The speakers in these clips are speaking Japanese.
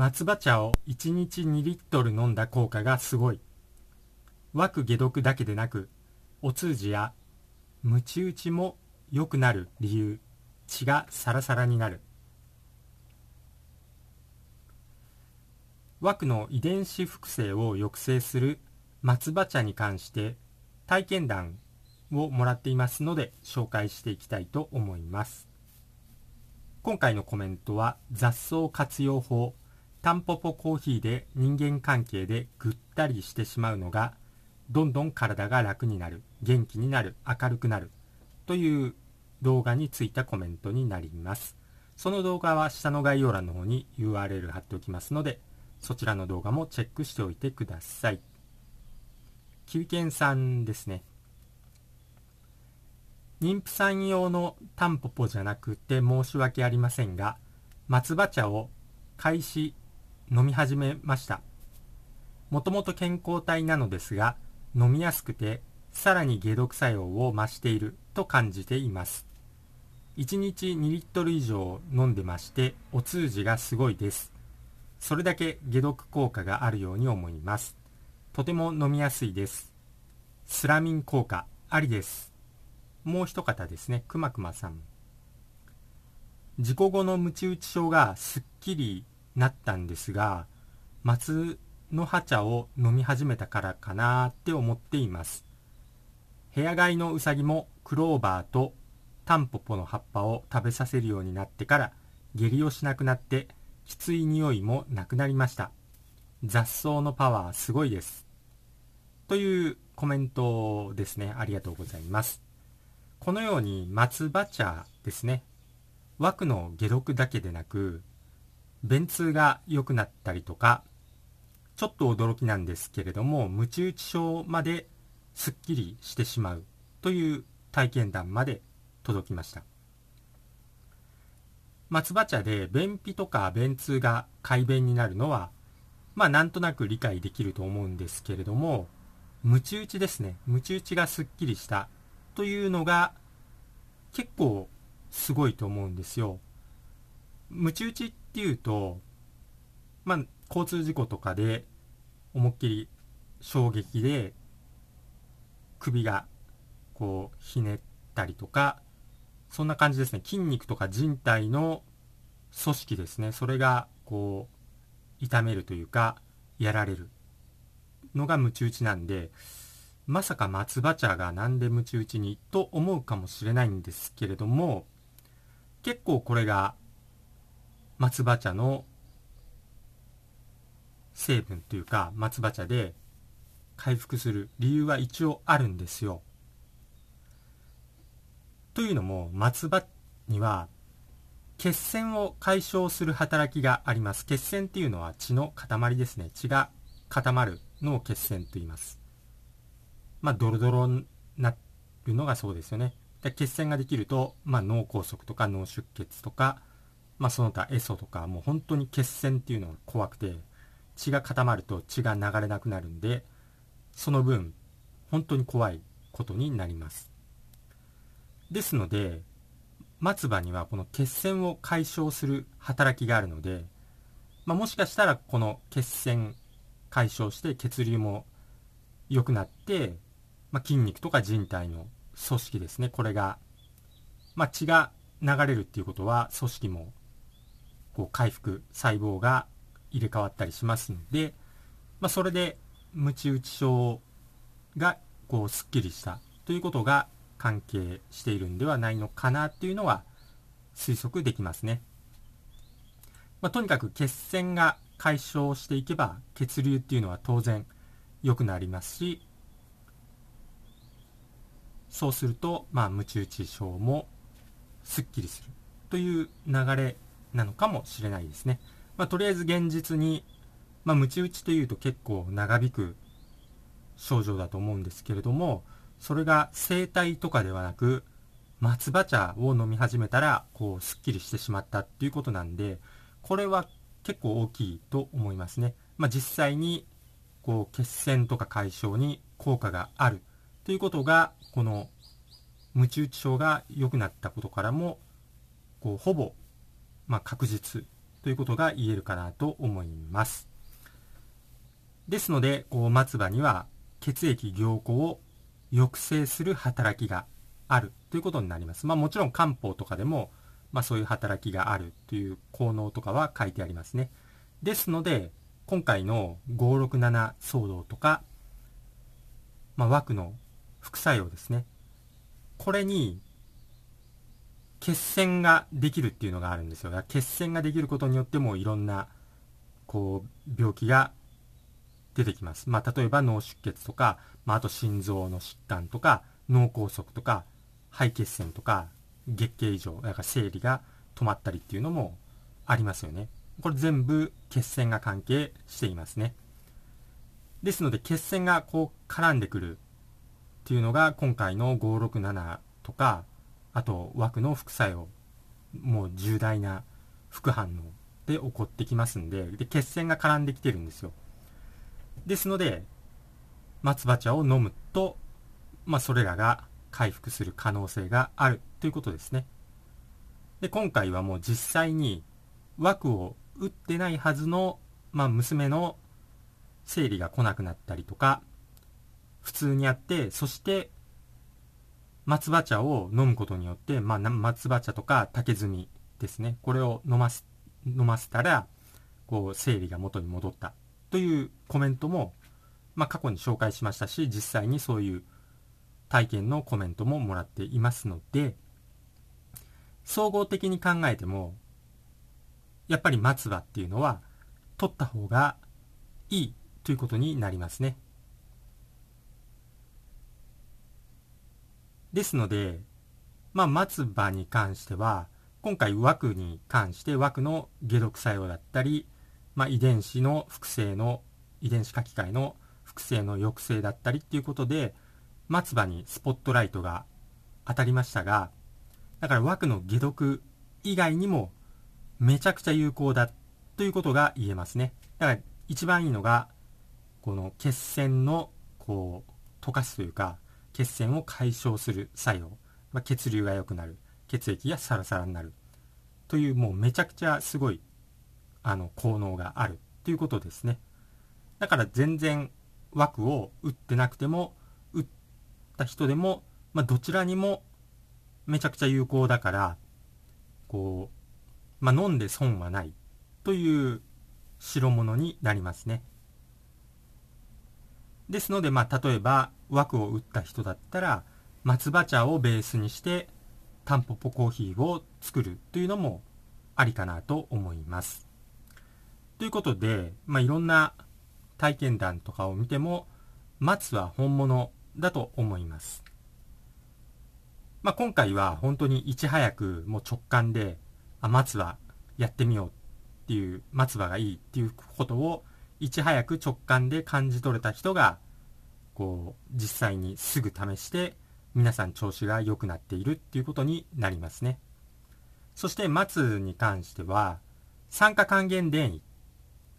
松葉茶を1日2リットル飲んだ効果がすごい。湧く解毒だけでなく、お通じやムチ打ちも良くなる理由、血がサラサラになる。枠の遺伝子複製を抑制する松葉茶に関して体験談をもらっていますので紹介していきたいと思います今回のコメントは雑草活用法タンポポコーヒーで人間関係でぐったりしてしまうのがどんどん体が楽になる元気になる明るくなるという動画についたコメントになります。その動画は下の概要欄の方に URL 貼っておきますのでそちらの動画もチェックしておいてください。キウケンさんですね。妊婦さん用のタンポポじゃなくて申し訳ありませんが松葉茶を開始飲み始めました。もともと健康体なのですが飲みやすくてさらに解毒作用を増していると感じています。1日2リットル以上飲んでましてお通じがすごいです。それだけ解毒効果があるように思います。とても飲みやすいです。スラミン効果ありです。もう一方ですねくまくまさん。事故後のムチ打ち症がすっきりなったんですが松の葉茶を飲み始めたからかなって思っています。部屋飼いのうさぎもクローバーとタンポポの葉っぱを食べさせるようになってから下痢をしなくなってきつい匂いもなくなりました。雑草のパワーすごいです。というコメントですね。ありがとうございます。このように松葉茶ですね。枠の解毒だけでなく便通が良くなったりとかちょっと驚きなんですけれどもムチ打ち症まですっきりしてしまうという体験談まで届きました松葉茶で便秘とか便通が快便になるのはまあなんとなく理解できると思うんですけれどもムチ打ちですねムチ打ちがすっきりしたというのが結構すごいと思うんですよ。ムチ打ちっていうと、まあ、交通事故とかで思いっきり衝撃で首がこうひねったりとか、そんな感じですね。筋肉とか人体の組織ですね。それがこう痛めるというか、やられるのがムチ打ちなんで、まさか松葉茶がなんでムチ打ちにと思うかもしれないんですけれども、結構これが松葉茶の成分というか松葉茶で回復する理由は一応あるんですよ。というのも松葉には血栓を解消する働きがあります。血栓っていうのは血の塊ですね。血が固まるのを血栓と言います。まあ、ドロドロになるのがそうですよね。で血栓ができると、まあ、脳梗塞とか脳出血とか、まあ、その他エソとか、もう本当に血栓っていうのが怖くて、血が固まると血が流れなくなるんで、その分、本当に怖いことになります。ですので、松葉にはこの血栓を解消する働きがあるので、まあ、もしかしたらこの血栓解消して血流も良くなって、まあ、筋肉とか人体の組織ですねこれが、まあ、血が流れるっていうことは組織もこう回復細胞が入れ替わったりしますので、まあ、それでムチ打ち症がこうすっきりしたということが関係しているんではないのかなっていうのは推測できますね。まあ、とにかく血栓が解消していけば血流っていうのは当然良くなりますしそうすると、まあ、ムチ打ち症もすっきりするという流れなのかもしれないですね。まあ、とりあえず現実に、まあ、ムチ打ちというと結構長引く症状だと思うんですけれども、それが生体とかではなく、松葉茶を飲み始めたら、こう、すっきりしてしまったっていうことなんで、これは結構大きいと思いますね。まあ、実際に、こう、血栓とか解消に効果があるということが、この、ムチ打ち症が良くなったことからも、こう、ほぼ、まあ、確実ということが言えるかなと思います。ですので、こう松葉には血液凝固を抑制する働きがあるということになります。まあもちろん漢方とかでも、まあそういう働きがあるという効能とかは書いてありますね。ですので、今回の567騒動とか、まあ枠の副作用ですね。これに血栓ができるっていうのがあるんですよ。血栓ができることによってもいろんなこう病気が出てきます。まあ、例えば脳出血とか、まあ、あと心臓の疾患とか、脳梗塞とか、肺血栓とか、月経異常、だか生理が止まったりっていうのもありますよね。これ全部血栓が関係していますね。ですので血栓がこう絡んでくるっていうのが今回の567とか、あと枠の副作用、もう重大な副反応で起こってきますんで、で血栓が絡んできてるんですよ。ですので、松葉茶を飲むと、まあ、それらが回復する可能性があるということですね。で、今回はもう実際に枠を打ってないはずの、まあ、娘の生理が来なくなったりとか、普通にあって、そして松葉茶を飲むことによって、まあ、松葉茶とか竹炭ですね。これを飲ます、飲ませたら、こう、生理が元に戻ったというコメントも、まあ、過去に紹介しましたし、実際にそういう体験のコメントももらっていますので、総合的に考えても、やっぱり松葉っていうのは取った方がいいということになりますね。ですので、まあ、松葉に関しては、今回枠に関して枠の解毒作用だったり、まあ、遺伝子の複製の、遺伝子書き換えの複製の抑制だったりっていうことで、松葉にスポットライトが当たりましたが、だから枠の解毒以外にもめちゃくちゃ有効だということが言えますね。だから一番いいのが、この血栓のこう溶かすというか、血栓を解消する作用、まあ、血流が良くなる、血液がサラサラになる。というもうめちゃくちゃすごいあの効能がある。ということですね。だから全然枠を打ってなくても、打った人でも、まあ、どちらにもめちゃくちゃ有効だから、こう、まあ、飲んで損はない。という代物になりますね。ですので、まあ、例えば枠を打った人だったら、松葉茶をベースにして、タンポポコーヒーを作るというのもありかなと思います。ということで、まあ、いろんな体験談とかを見ても、松は本物だと思います。まあ、今回は本当にいち早くもう直感で、あ、松はやってみようっていう、松葉がいいっていうことをいち早く直感で感じ取れた人が、こう、実際にすぐ試して、皆さん調子が良くなっているっていうことになりますね。そして松に関しては、酸化還元電位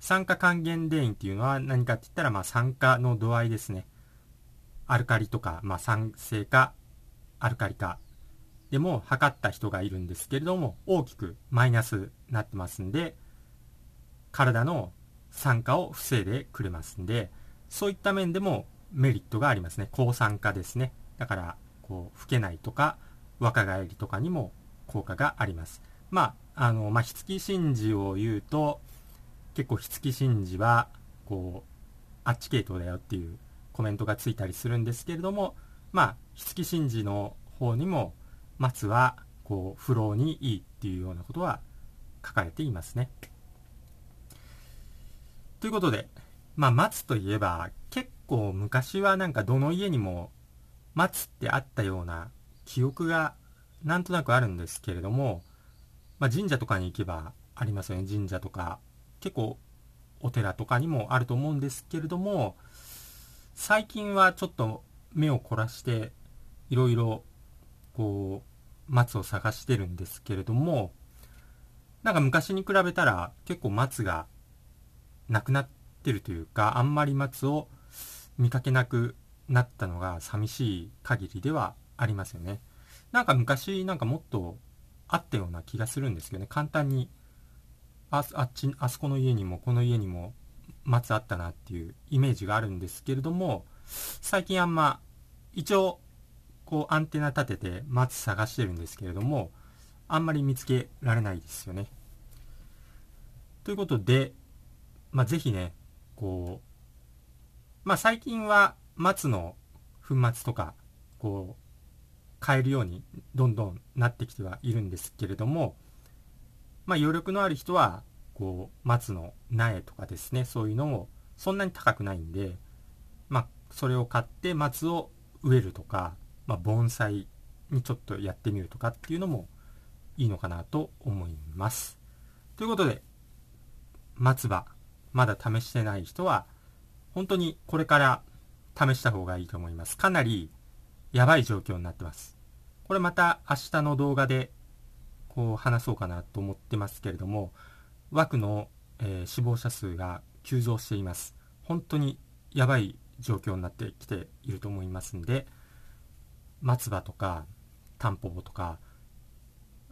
酸化還元電位っていうのは何かって言ったら、まあ、酸化の度合いですね。アルカリとか、まあ、酸性か、アルカリか。でも、測った人がいるんですけれども、大きくマイナスになってますんで、体の酸化を防いでくれますんで、そういった面でもメリットがありますね。抗酸化ですね。だから、こう、老けないとか、若返りとかにも効果があります。まあ、あの、まあ、ひつき神事を言うと、結構、ひつき神事は、こう、あっち系統だよっていうコメントがついたりするんですけれども、まあ、ひつき神事の方にも、松は、こう、不老にいいっていうようなことは書かれていますね。ということで、まあ、松といえば、結構昔はなんかどの家にも松ってあったような記憶がなんとなくあるんですけれども、まあ、神社とかに行けばありますよね。神社とか結構お寺とかにもあると思うんですけれども、最近はちょっと目を凝らして、いろいろ、こう、松を探してるんですけれども、なんか昔に比べたら結構松がなくなってるというか、あんまり松を見かけなくなったのが寂しい限りではありますよね。なんか昔なんかもっとあったような気がするんですけどね、簡単にああっちあそこの家にもこの家にも松あったなっていうイメージがあるんですけれども最近あんま一応こうアンテナ立てて松探してるんですけれどもあんまり見つけられないですよね。ということで、まあ、ぜひねこうまあ最近は松の粉末とかこう買えるようにどんどんなってきてはいるんですけれどもまあ余力のある人はこう松の苗とかですねそういうのをそんなに高くないんでまあそれを買って松を植えるとか、まあ、盆栽にちょっとやってみるとかっていうのもいいのかなと思います。ということで松葉まだ試してない人は本当にこれから試した方がいいと思います。かなりやばい状況になってます。これまた明日の動画でこう話そうかなと思ってますけれども、枠の、えー、死亡者数が急増しています。本当にやばい状況になってきていると思いますんで、松葉とかタンポポとか、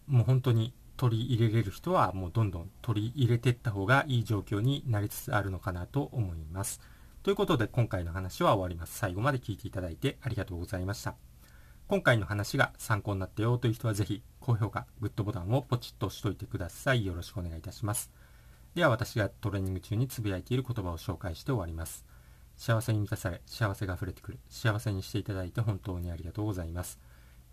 もう本当に取り入れれる人はもうどんどん取り入れていった方がいい状況になりつつあるのかなと思います。ということで今回の話は終わります。最後まで聞いていただいてありがとうございました。今回の話が参考になったよという人はぜひ高評価、グッドボタンをポチッと押しといてください。よろしくお願いいたします。では私がトレーニング中につぶやいている言葉を紹介して終わります。幸せに満たされ、幸せが溢れてくる。幸せにしていただいて本当にありがとうございます。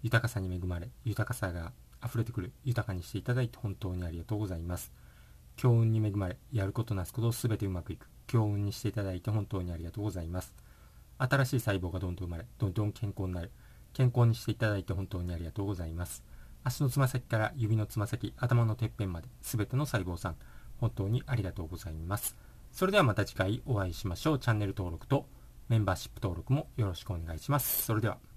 豊かさに恵まれ、豊かさが溢れてくる。豊かにしていただいて本当にありがとうございます。強運に恵まれ、やることなすことすべてうまくいく。強運にしていただいて本当にありがとうございます。新しい細胞がどんどん生まれ、どんどん健康になる。健康にしていただいて本当にありがとうございます。足のつま先から指のつま先、頭のてっぺんまで、すべての細胞さん、本当にありがとうございます。それではまた次回お会いしましょう。チャンネル登録とメンバーシップ登録もよろしくお願いします。それでは。